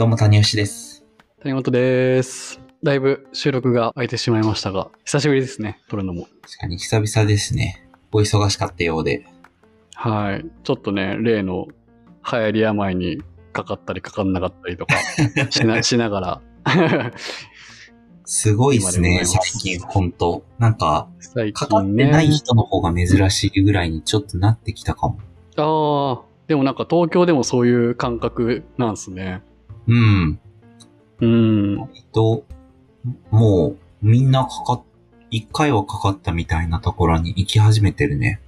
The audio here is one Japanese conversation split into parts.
どうも、谷吉です。谷本です。だいぶ収録が空いてしまいましたが、久しぶりですね、撮るのも。確かに久々ですね。お忙しかったようで。はい。ちょっとね、例の流行り病にかかったりかかんなかったりとか しなしながら。すごいですね、す最近、ほんと。なんか、最かかって。ない人の方が珍しいぐらいにちょっとなってきたかも。ああ、でもなんか東京でもそういう感覚なんすね。うん。うん。えっと、もう、みんなかかっ、一回はかかったみたいなところに行き始めてるね。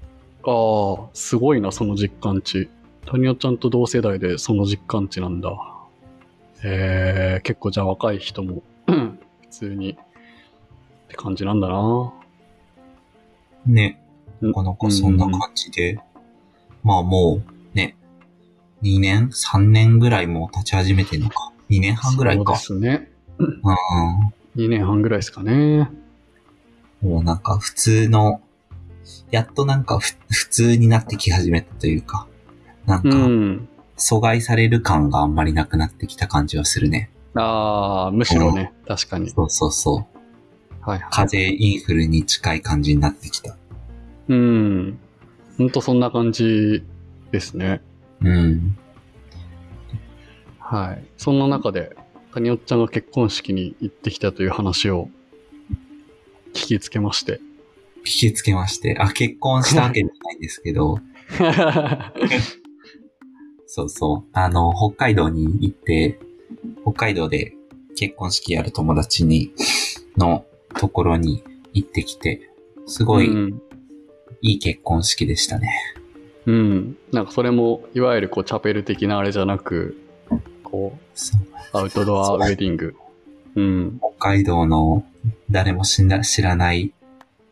ああ、すごいな、その実感値。谷尾ちゃんと同世代でその実感値なんだ。えー、結構じゃあ若い人も、う ん普通に、って感じなんだな。ね。うんなかなかそんな感じで。まあもう、ね。2年 ?3 年ぐらいもう立ち始めてるのか？2年半ぐらいか。そうですね。うん。2年半ぐらいですかね。もうなんか普通の、やっとなんかふ普通になってき始めたというか、なんうかん。阻害される感があんまりなくなってきた感じはするね。ああ、むしろね、確かに。そうそうそう。はいはい。風邪インフルに近い感じになってきた。うん。ほんとそんな感じですね。うん。はい。そんな中で、谷尾ちゃんが結婚式に行ってきたという話を聞きつけまして。聞きつけまして。あ、結婚したわけじゃないんですけど、そうそう。あの、北海道に行って、北海道で結婚式やる友達に、のところに行ってきて、すごいうん。いい結婚式でしたね。うん。なんかそれも、いわゆるこう、チャペル的なあれじゃなく、こそう。う、アウトドアウェディング。うん。北海道の誰も知ら知らない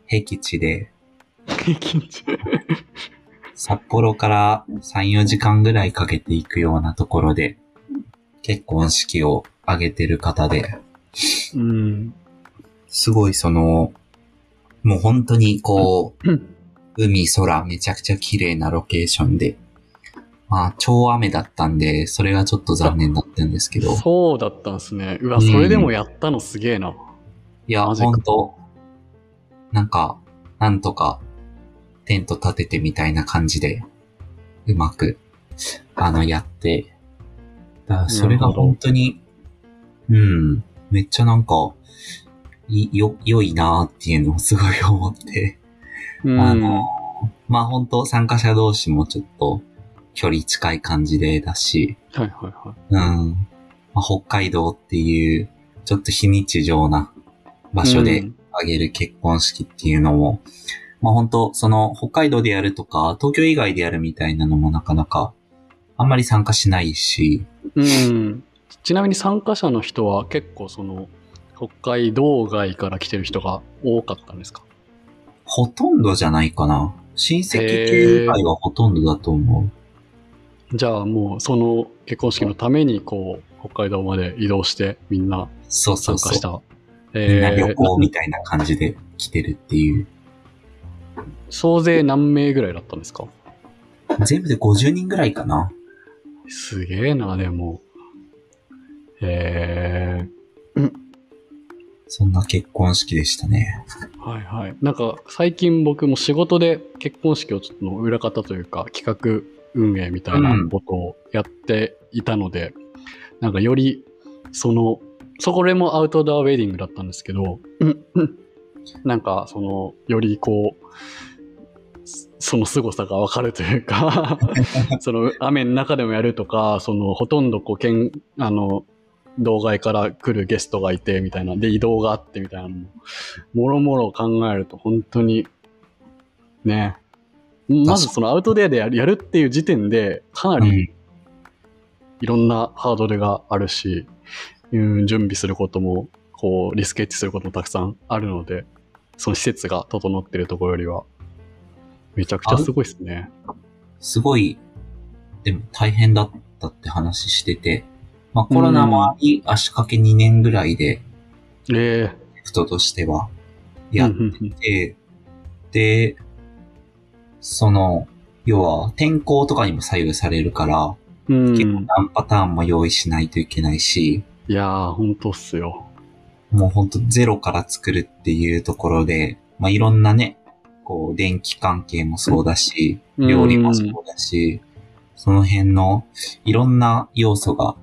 僻地で、札幌から3、4時間ぐらいかけて行くようなところで、結婚式を挙げてる方で、うん。すごいその、もう本当にこう、海、空、めちゃくちゃ綺麗なロケーションで、まあ、超雨だったんで、それがちょっと残念だったんですけど、そうだったんですね。うわ、うんそれでもやったのすげえな。いや、マジか。本当なんか、なんとか、テント立ててみたいな感じで、うまく、あの、やって、だからそれが本当に、うん、めっちゃなんか、い、よ、良いなーっていうのをすごい思って、うん。あの、まあ本当参加者同士もちょっと距離近い感じでだし、はいはいはい。うん、まあ、北海道っていう、ちょっと非日常な場所でうんあげる結婚式っていうのも、まあ本当その北海道でやるとか、東京以外でやるみたいなのもなかなか、あんまり参加しないし、うん。ちなみに参加者の人は結構その、北海道外から来てる人が多かったんですか？ほとんどじゃないかな。親戚系以外はほとんどだと思う。じゃあもうその結婚式のためにこう、北海道まで移動してみんなそうそうそう参加し。た。みんな旅行みなたいな感じで来てるっていう。総勢何名ぐらいだったんですか？全部で50人ぐらいかな。すげえな、でも。えそんな結婚式でしたね。ー、はいはい。なんか最近僕も仕事で結婚式をちょっとの裏方というか企画運営みたいなことをやっていたので、なんかよりその、そこでもアウトドアウェディングだったんですけど、うんうん。なんかその、よりこう、その凄さがわかるというか、その雨の中でもやるとか、そのほとんどこう、けん、あの、道外から来るゲストがいてみたいな、で移動があってみたいなのも、もろもろ考えると本当に、ね、まずそのアウトデアでやるっていう時点で、かなりうん。いろんなハードルがあるし、うん、準備することも、こう、リスケッチすることもたくさんあるので、その施設が整ってるところよりは、めちゃくちゃすごいですね。すごい、でも大変だったって話してて、まあコロナもあり、足掛け2年ぐらいで、え人としては、えやっうんうんうんて、で、その、要は天候とかにも左右されるから、うん。結構何パターンも用意しないといけないし、いやー、ほんとっすよ。もうほんとゼロから作るっていうところで、まあ、いろんなね、こう、電気関係もそうだし、うん料理もそうだし、その辺のいろんな要素が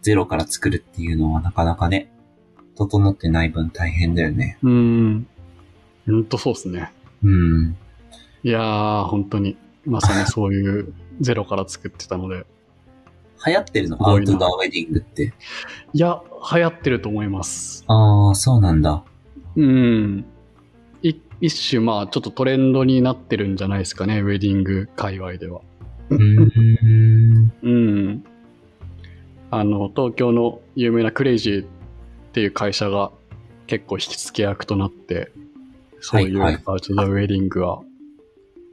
ゼロから作るっていうのはなかなかね、整ってない分大変だよね。うん。ほんとそうっすね。うん。いやー、本当に、まさにそういう ゼロから作ってたので。流行ってるの？アウトドアウェディングって。いや、流行ってると思います。ああ、そうなんだ。うん。い一種、まあ、ちょっとトレンドになってるんじゃないですかね、ウェディング界隈では。うーん。うん。あの、東京の有名なクレイジーっていう会社が結構引き付け役となって、そういうアウトドアウェディングは、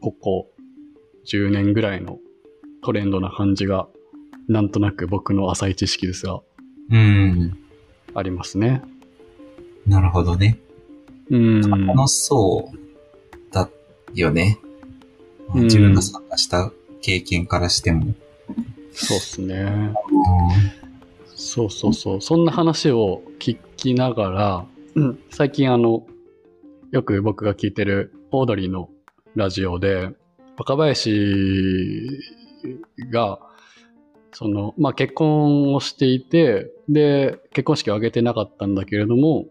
ここ10年ぐらいのトレンドな感じが、なんとなく僕の浅い知識ですが、うん。ありますね。なるほどね。うん。楽しそうだよね。うん自分が参加した経験からしても。そうっすね。そうそうそう。そんな話を聞きながら、うん最近あの、よく僕が聞いてるオードリーのラジオで、若林が、その、まあ、結婚をしていて、で、結婚式を挙げてなかったんだけれども、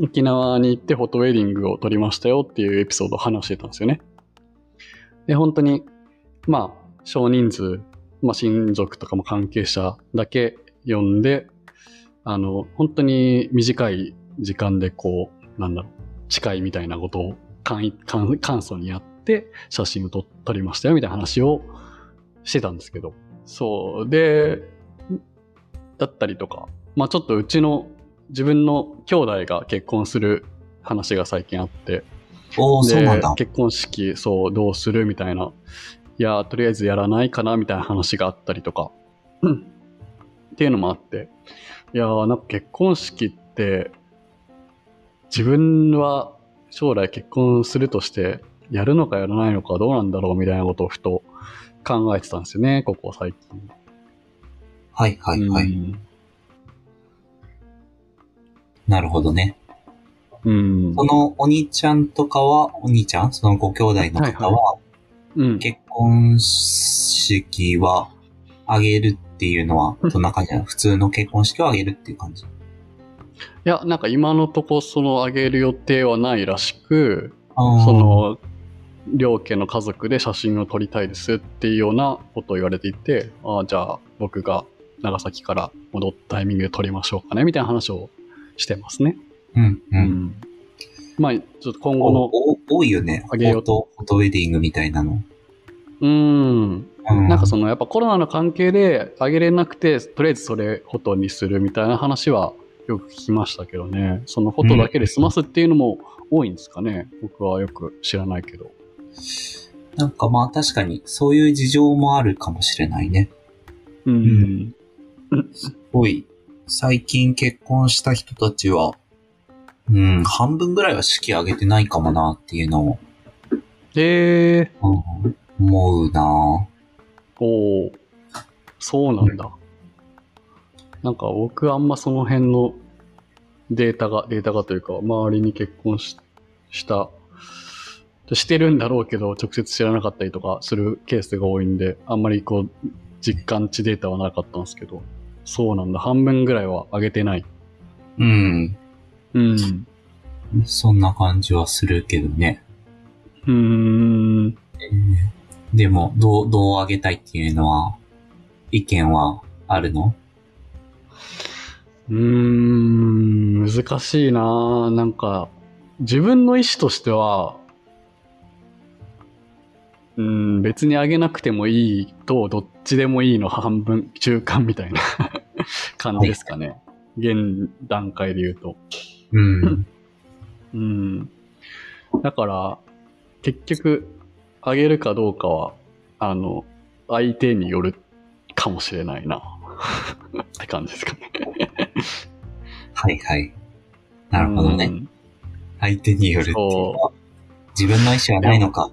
沖縄に行ってフォトウェディングを撮りましたよっていうエピソードを話してたんですよね。で、本当に、まあ、少人数、まあ、親族とかも関係者だけ呼んで、あの、本当に短い時間でこう、なんだろう、誓いみたいなことを簡易簡簡素にやって写真を撮撮りましたよみたいな話をしてたんですけど。そう。で、だったりとか、まあちょっとうちの自分の兄弟が結婚する話が最近あって、おー、そうなんだ。結婚式、そう、どうするみたいな。いやー、とりあえずやらないかなみたいな話があったりとか。うんっていうのもあって。いやー、なんか結婚式って、自分は将来結婚するとして、やるのかやらないのかどうなんだろうみたいなことをふと考えてたんですよね、ここ最近。はいはいはい。うんなるほどね。うん。そのお兄ちゃんとかは、お兄ちゃん？そのご兄弟の方は、うん。結婚式はあげるっていうのは、どんな感じなの？普通の結婚式をあげるっていう感じ？いや、なんか今のとこそのあげる予定はないらしく、そ、の、両家の家族で写真を撮りたいですっていうようなことを言われていて、ああ、じゃあ僕が長崎から戻ったタイミングで撮りましょうかね、みたいな話をしてますね。うんううん。ん。まあ、ちょっと今後の、多いよね。フあげようォト、フォトウェディングみたいなの。うん。うんなんかそのやっぱコロナの関係であげれなくて、とりあえずそれフォトにするみたいな話はよく聞きましたけどね。そのフォトだけで済ますっていうのも多いんですかね。僕はよく知らないけど。なんかまあ確かにそういう事情もあるかもしれないね。うん。すごい、最近結婚した人たちは、うん、半分ぐらいは式挙げてないかもなっていうのを、えー、うん思うなおーそうなんだ。なんか僕あんまその辺のデータが、データがというか、周りに結婚しした、してるんだろうけど、直接知らなかったりとかするケースが多いんで、あんまりこう、実感値データはなかったんですけど、そうなんだ。半分ぐらいは上げてない。うん。うん。そんな感じはするけどね。うーん。でも、どう、どうあげたいっていうのは、意見はあるの？うーん、難しいなぁなんか、自分の意思としては、うん、別にあげなくてもいいと、どっちでもいいの半分、中間みたいな 感じですかね。現段階で言うと。うん。うん。だから、結局、あげるかどうかは、あの、相手によるかもしれないな。って感じですかね。はいはい。なるほどね。うん相手によるっていう自分の意思はないのか。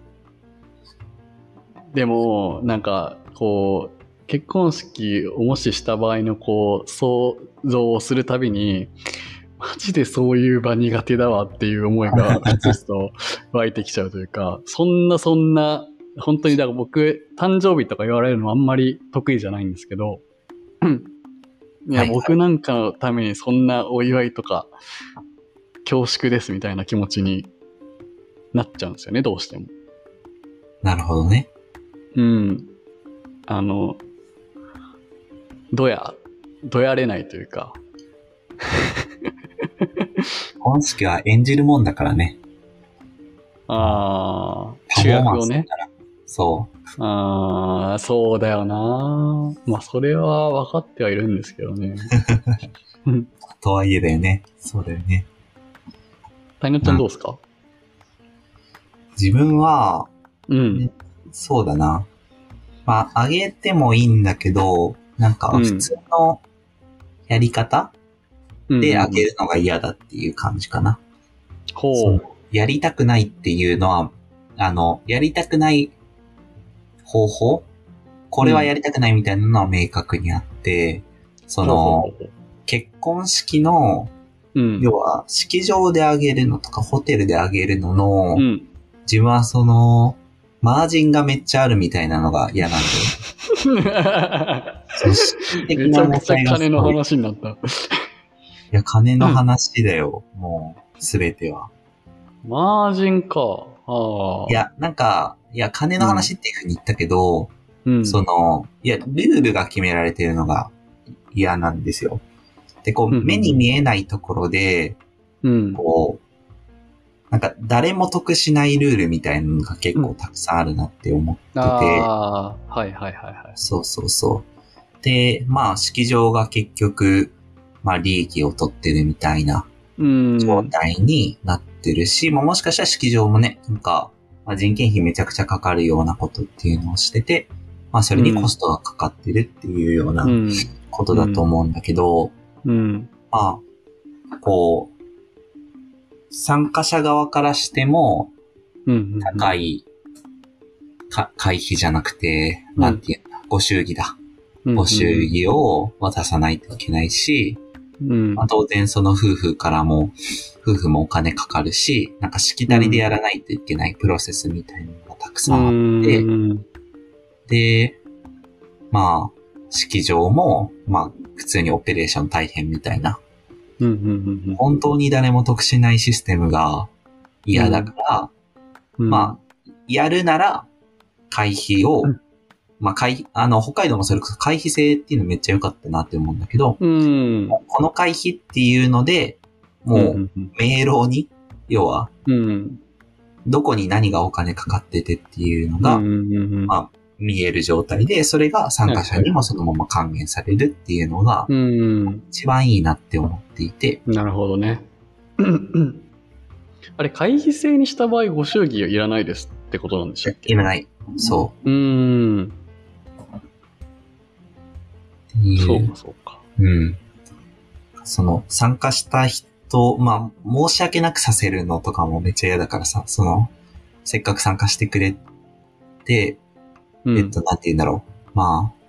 でも、なんか、こう、結婚式をもしした場合のこう、想像をするたびに、マジでそういう場苦手だわっていう思いが、ちょっと湧いてきちゃうというか、そんなそんな、本当にだから僕、誕生日とか言われるのあんまり得意じゃないんですけど、いや、はいはい僕なんかのためにそんなお祝いとか、恐縮ですみたいな気持ちになっちゃうんですよね、どうしても。なるほどね。うん。あの、どや、どやれないというか、結婚式は演じるもんだからね。ああ、パ主フォーマンスだ役をね。から。そああ、そうだよな。まあ、それは分かってはいるんですけどね。う。とはいえだよね。そうだよね。谷野ちゃんどうですか？自分は、うん。そうだな。まあ、あげてもいいんだけど、なんかうん普通のやり方うんであげるのが嫌だっていう感じかな。ほ。そうやりたくないっていうのは、あの、やりたくない方法？これはやりたくないみたいなのは明確にあって、その、結婚式の、うん。要は、式場であげるのとか、ホテルであげるのの、うん。自分はその、マージンがめっちゃあるみたいなのが嫌なんで。めちゃくちゃ金の話になった。や、金の話だよ。もう、すべては。マージンか。い、や、なんか、いや、金の話っていうふうに言ったけど、うん。その、いや、ルールが決められてるのが嫌なんですよ。で、こう、うんうん目に見えないところで、うん。こう、なんか誰も得しないルールみたいなのが結構たくさんあるなって思ってて、ああ、はいはいはいはい。そうそうそう。で、まあ、式場が結局、まあ、利益を取ってるみたいなうん。状態になってるし、まあ、もしかしたら式場もね、なんか、まあ、人件費めちゃくちゃかかるようなことっていうのをしてて、まあ、それにコストがかかってるっていうようなうん。ことだと思うんだけど、うん。まあ、こう、参加者側からしても、うん。高い、か、会費じゃなくて、うんなんていうんだ、ご祝儀だ。ご祝儀を渡さないといけないし、うん。まあ、当然その夫婦からも、夫婦もお金かかるし、なんかしきたりでやらないといけないプロセスみたいなのがたくさんあって、うん。で、まあ、式場も、まあ、普通にオペレーション大変みたいな、うん。うん。本当に誰も得しないシステムが嫌だから、うん。まあ、やるなら、会費を、うんまあ、会、あの、北海道もそれこそ会費制っていうのめっちゃ良かったなって思うんだけど、うん。この会費っていうので、もう、ん。明朗に、要は、うん。どこに何がお金かかっててっていうのがうん。ま見える状態で、それが参加者にもそのまま還元されるっていうのがうん。一番いいなって思っていて、なるほどね。あれ、会費制にした場合、ご祝儀いらないですってことなんでしたっけ？いらない。そうーん。そうか、そうか。うん。その、参加した人、まあ、申し訳なくさせるのとかもめっちゃ嫌だからさ、その、せっかく参加してくれて、うんえっと、なんて言うんだろう。まあ、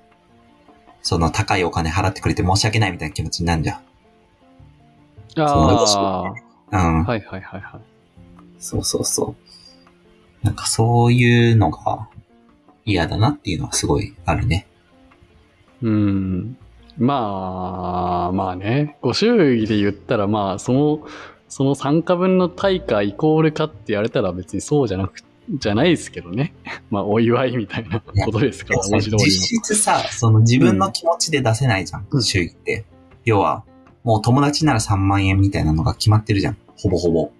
その高いお金払ってくれて申し訳ないみたいな気持ちになるじゃん。あうん。あ、はいはいはいはい。そうそうそう。なんかそういうのが嫌だなっていうのはすごいあるね。うん。まあ、まあね、ご祝儀で言ったら、まあ、その、その参加分の対価イコールかって言われたら別にそうじゃなく、じゃないですけどね。まあ、お祝いみたいなことですから、文字通り実質さ、その自分の気持ちで出せないじゃん、うん祝儀って。要は、もう友達なら3万円みたいなのが決まってるじゃん。ほぼほぼ。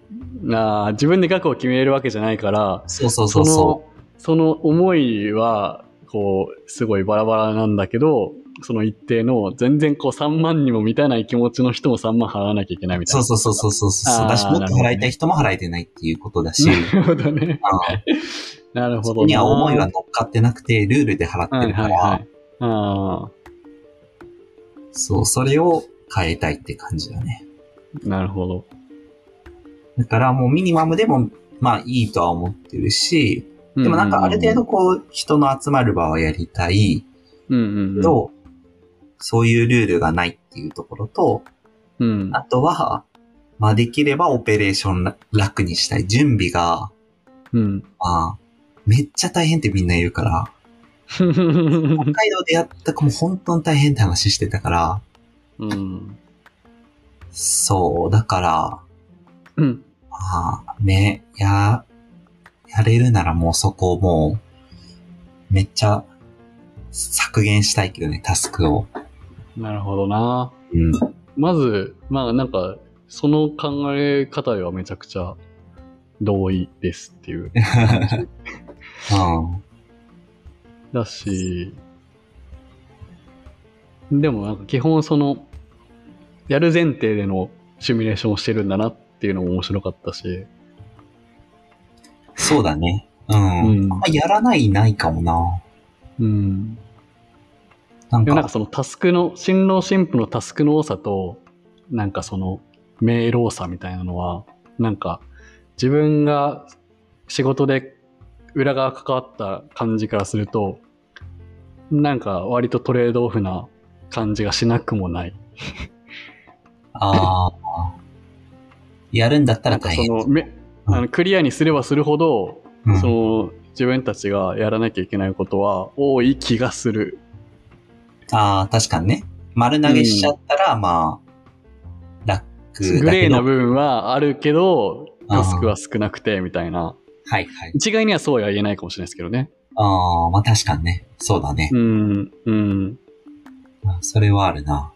の。なあ、自分で額を決めるわけじゃないから、そうそうそそうその、その思いは、こう、すごいバラバラなんだけど、その一定の、全然こう3万にも満たない気持ちの人も3万払わなきゃいけないみう。たいな。そうそうそうそうそうだし、もっと払いたい人も払えてないっていうことだし、なるほどね。う んなるほどには思いが乗っかってなくて、ルールで払ってはいるから、はいはい。あそう、それを変えたいって感じだね。あ、なるほど。だからもうミニマムでも、まあいいとは思ってるし、でもなんかある程度こう、人の集まる場はやりたい。うんうんうん。と、そういうルールがないっていうところと、うん。あとは、まあできればオペレーション楽にしたい。準備が、うん。まあ、めっちゃ大変ってみんな言うから、北海道でやった子も本当に大変って話してたから、うん。そう、だから、うん。まあ、ね、や、やれるならもうそこをもう、めっちゃ削減したいけどね、タスクを。なるほどな。うん。まず、まあなんか、その考え方ではめちゃくちゃ同意ですっていう うん。だし、でもなんか基本その、やる前提でのシミュレーションをしてるんだなっていうのも面白かったし、そうだね。うん。うんあんまやらないないかもな。うん。なんか、でもなんかそのタスクの、新郎新婦のタスクの多さと、なんかその、明朗さみたいなのは、なんか、自分が仕事で裏側関わった感じからすると、なんか割とトレードオフな感じがしなくもない。ああ。やるんだったら大変。その、めあのクリアにすればするほど、うんその、自分たちがやらなきゃいけないことは多い気がする。ああ、確かにね。丸投げしちゃったら、まあ、楽だけど。グレーな部分はあるけど、タスクは少なくて、みたいな。はいはい。一概にはそうは言えないかもしれないですけどね。ああ、まあ確かにね。そうだね。うん、うん。まあそれはあるな。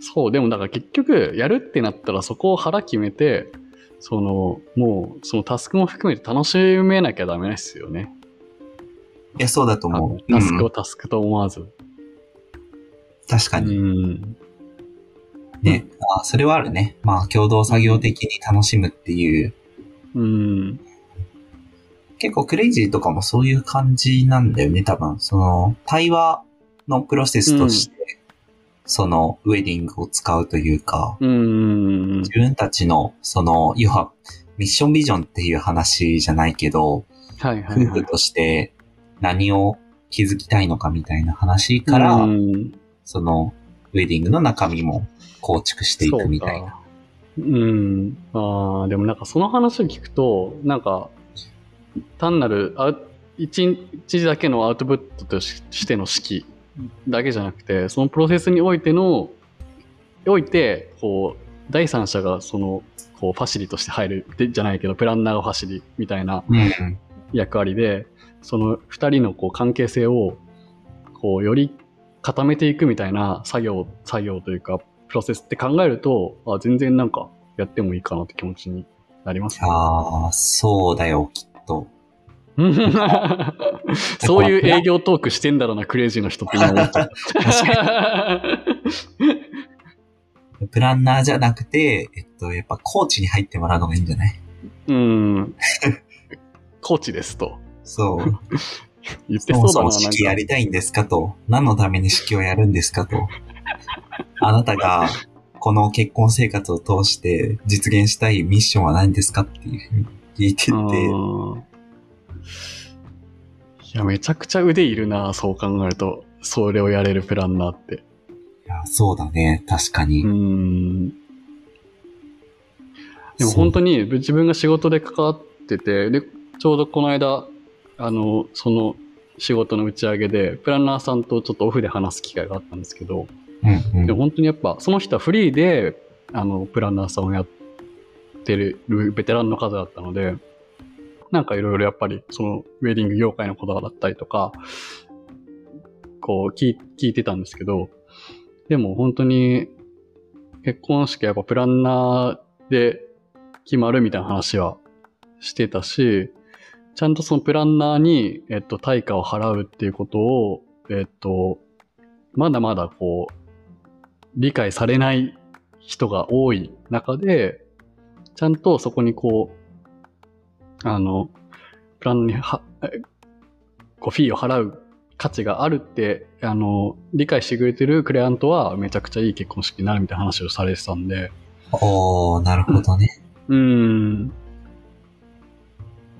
そう、でもだから結局、やるってなったらそこを腹決めて、その、もう、そのタスクも含めて楽しめなきゃダメですよね。いや、そうだとあ思う。のタスクうんをタスクと思わず。う確かに。ん。ね。ああ、それはあるね。まあ、共同作業的に楽しむっていう。うん。結構クレイジーとかもそういう感じなんだよね、多分。その、対話のプロセスとして、その、ウェディングを使うというか、うん。自分たちの、その、要は、ミッションビジョンっていう話じゃないけど、はいはい、はい。夫婦として何を築きたいのかみたいな話から、うん、その、ウェディングの中身も構築していくみたいな。そうか。うん。ああ、でもなんかその話を聞くと、なんか、単なるアウ一日だけのアウトプットとししての式だけじゃなくて、そのプロセスにおいての、おいて、こう、第三者がその、こう、ファシリとして入るでじゃないけど、プランナーがファシリみたいなうん。役割で、その二人のこう関係性を、こう、より固めていくみたいな作業、作業というか、プロセスって考えると、あ全然なんかやってもいいかなって気持ちになりますね。ああ、そうだよ、きっと。そういう営業トークしてんだろうな、クレイジーの人って今思った。プランナーじゃなくて、えっと、やっぱコーチに入ってもらうのがいいんじゃない？うん。コーチですと。そう。言ってそそうだな、もそも式やりたいんですかと。何のために式をやるんですかと。あなたが、この結婚生活を通して実現したいミッションは何ですかっていうふうに聞いてて、うんいや、めちゃくちゃ腕いるな、そう考えると。それをやれるプランナーって。いやそうだね、確かに。うん。でも本当に自分が仕事で関わってて、で、ちょうどこの間、あの、その仕事の打ち上げで、プランナーさんとちょっとオフで話す機会があったんですけど、うんうんでも本当にやっぱ、その人はフリーで、あの、プランナーさんをやってるベテランの方だったので、なんかいろいろやっぱり、その、ウェディング業界のことだったりとか、こう聞い、聞いてたんですけど、でも本当に、結婚式はやっぱプランナーで決まるみたいな話はしてたし、ちゃんとそのプランナーに、えっと、対価を払うっていうことを、えっと、まだまだこう、理解されない人が多い中で、ちゃんとそこにこう、あの、プランには、えこう、フィーを払う価値があるって、あの、理解してくれてるクレアントはめちゃくちゃいい結婚式になるみたいな話をされてたんで、おー、なるほどね。うん。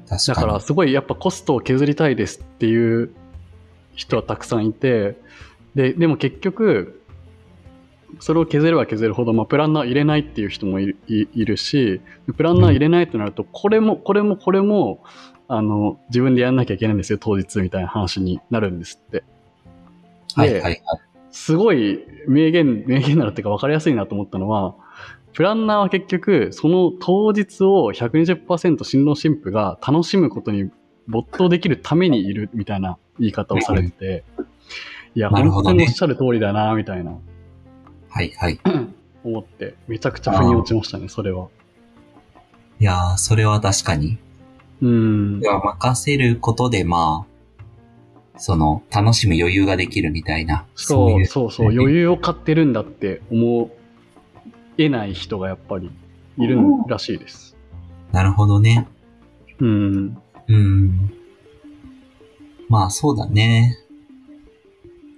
確かに。だからすごいやっぱコストを削りたいですっていう人はたくさんいて、で、でも結局、それを削れば削るほど、まあ、プランナー入れないっていう人もいるいいるし、プランナー入れないとなると、これも、これも、これも、あの、自分でやんなきゃいけないんですよ、当日みたいな話になるんですって。はいはいはい。すごい名言、名言なのっていうか分かりやすいなと思ったのは、プランナーは結局、その当日を120%新郎新婦が楽しむことに没頭できるためにいるみたいな言い方をされてて、いや、本当におっしゃる通りだな、みたいなはいはい。思って、めちゃくちゃ腑に落ちましたね、それは。いやー、それは確かに。うんい。や、任せることで、まあ、その、楽しむ余裕ができるみたいな。そういそうそう、余裕を買ってるんだって思えない人がやっぱりいるらしいです。なるほどね。うん。うん。まあ、そうだね。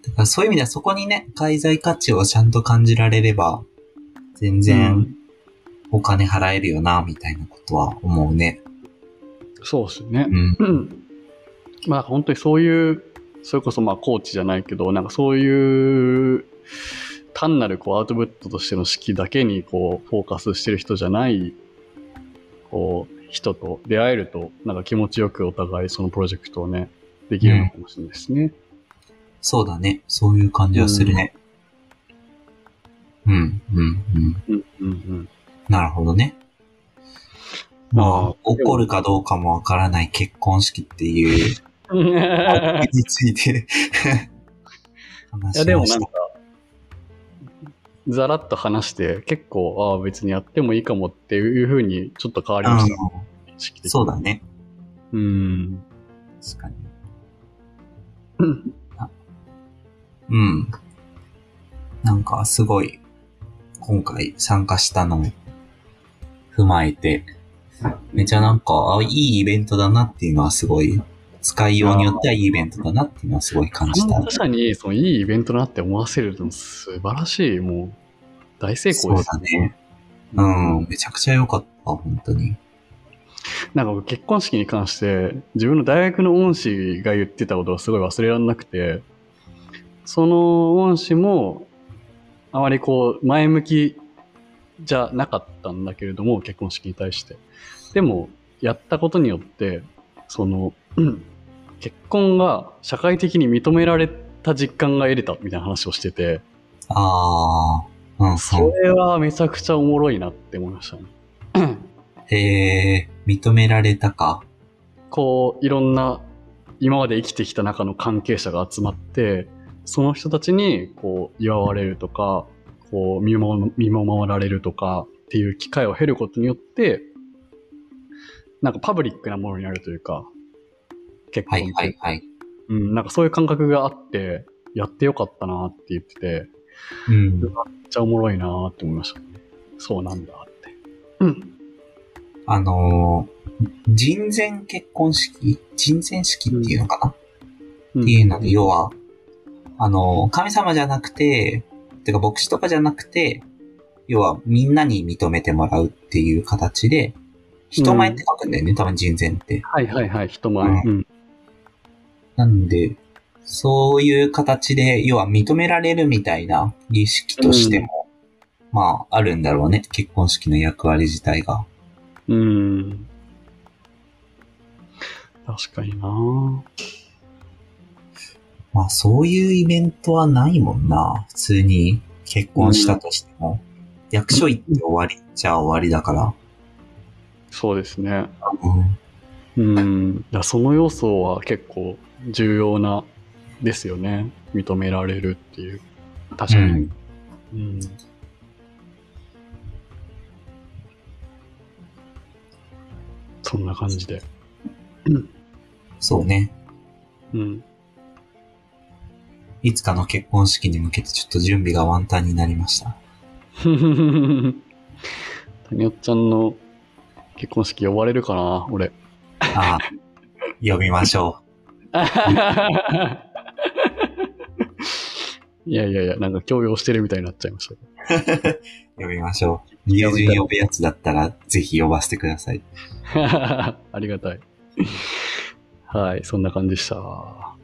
だからそういう意味ではそこにね、介在価値をちゃんと感じられれば、全う然んお金払えるよな、みたいなことは思うね。そうですね。うん。うん。まあ本当にそういう、それこそまあコーチじゃないけど、なんかそういう、単なるこうアウトプットとしての式だけにこうフォーカスしてる人じゃない、こう、人と出会えると、なんか気持ちよくお互いそのプロジェクトをね、できるのかもしれないですね。そうだね。そういう感じはするね。うん、うん、うん。うん、うん、うん。なるほどね。まあまあ、起こるかどうかもわからない結婚式っていう、いについて 話や、しましたでもなんか。、ざらっと話して、結構、ああ、別にやってもいいかもっていうふうにちょっと変わりました、そうだね。うん。確かに。うんうん。なんかすごい、今回参加したのを踏まえて、めちゃなんか、あ、いいイベントだなっていうのはすごい、使いようによってはいいイベントだなっていうのはすごい感じた参。加者にそのいいイベントだなって思わせるの素晴らしい、もう、大成功です。そうだね。うん、めちゃくちゃ良かった、本当に。なんか僕結婚式に関して、自分の大学の恩師が言ってたことがすごい忘れられなくて、その恩師も、あまりこう、前向きじゃなかったんだけれども、結婚式に対して。でも、やったことによって、その、う ん結婚が社会的に認められた実感が得れたみたいな話をしてて、ああ、うん、そそう。れはめちゃくちゃおもろいなって思いましたね。へ え、認められたか？こう、いろんな今まで生きてきた中の関係者が集まって、その人たちにこう祝われるとか、こう見守見守られるとかっていう機会を経ることによって、なんかパブリックなものになるというか、結はい婚って。はいはい。うん、なんかそういう感覚があって、やってよかったなって言ってて、うん。めっちゃおもろいなって思いましたね。そうなんだって。うん。あのー人前結婚式人前式っていうのかな、うんっていうので、要は、あのー神様じゃなくて、てか牧師とかじゃなくて、要はみんなに認めてもらうっていう形で、人前って書くんだよね、多分人前って。はいはいはい、人前。ううん。なんで、そういう形で、要は認められるみたいな儀式としても、まあ、あるんだろうね。結婚式の役割自体が。うん。確かになまあ、そういうイベントはないもんな。普通に結婚したとしても。役所行って終わりっちゃ終わりだから。そうですね。うん。うん。いやその要素は結構重要なですよね。認められるっていう。確かに。うんうん。そんな感じで。そうね。うん。いつかの結婚式に向けてちょっと準備がワンタンになりました。谷尾ちゃんの結婚式呼ばれるかな俺。ああ、呼びましょ いやいやいや、なんか強要してるみたいになっちゃいました。呼びましょう。友人呼ぶやつだったら、ぜひ呼ばせてください。ありがたい。はい、そんな感じでした。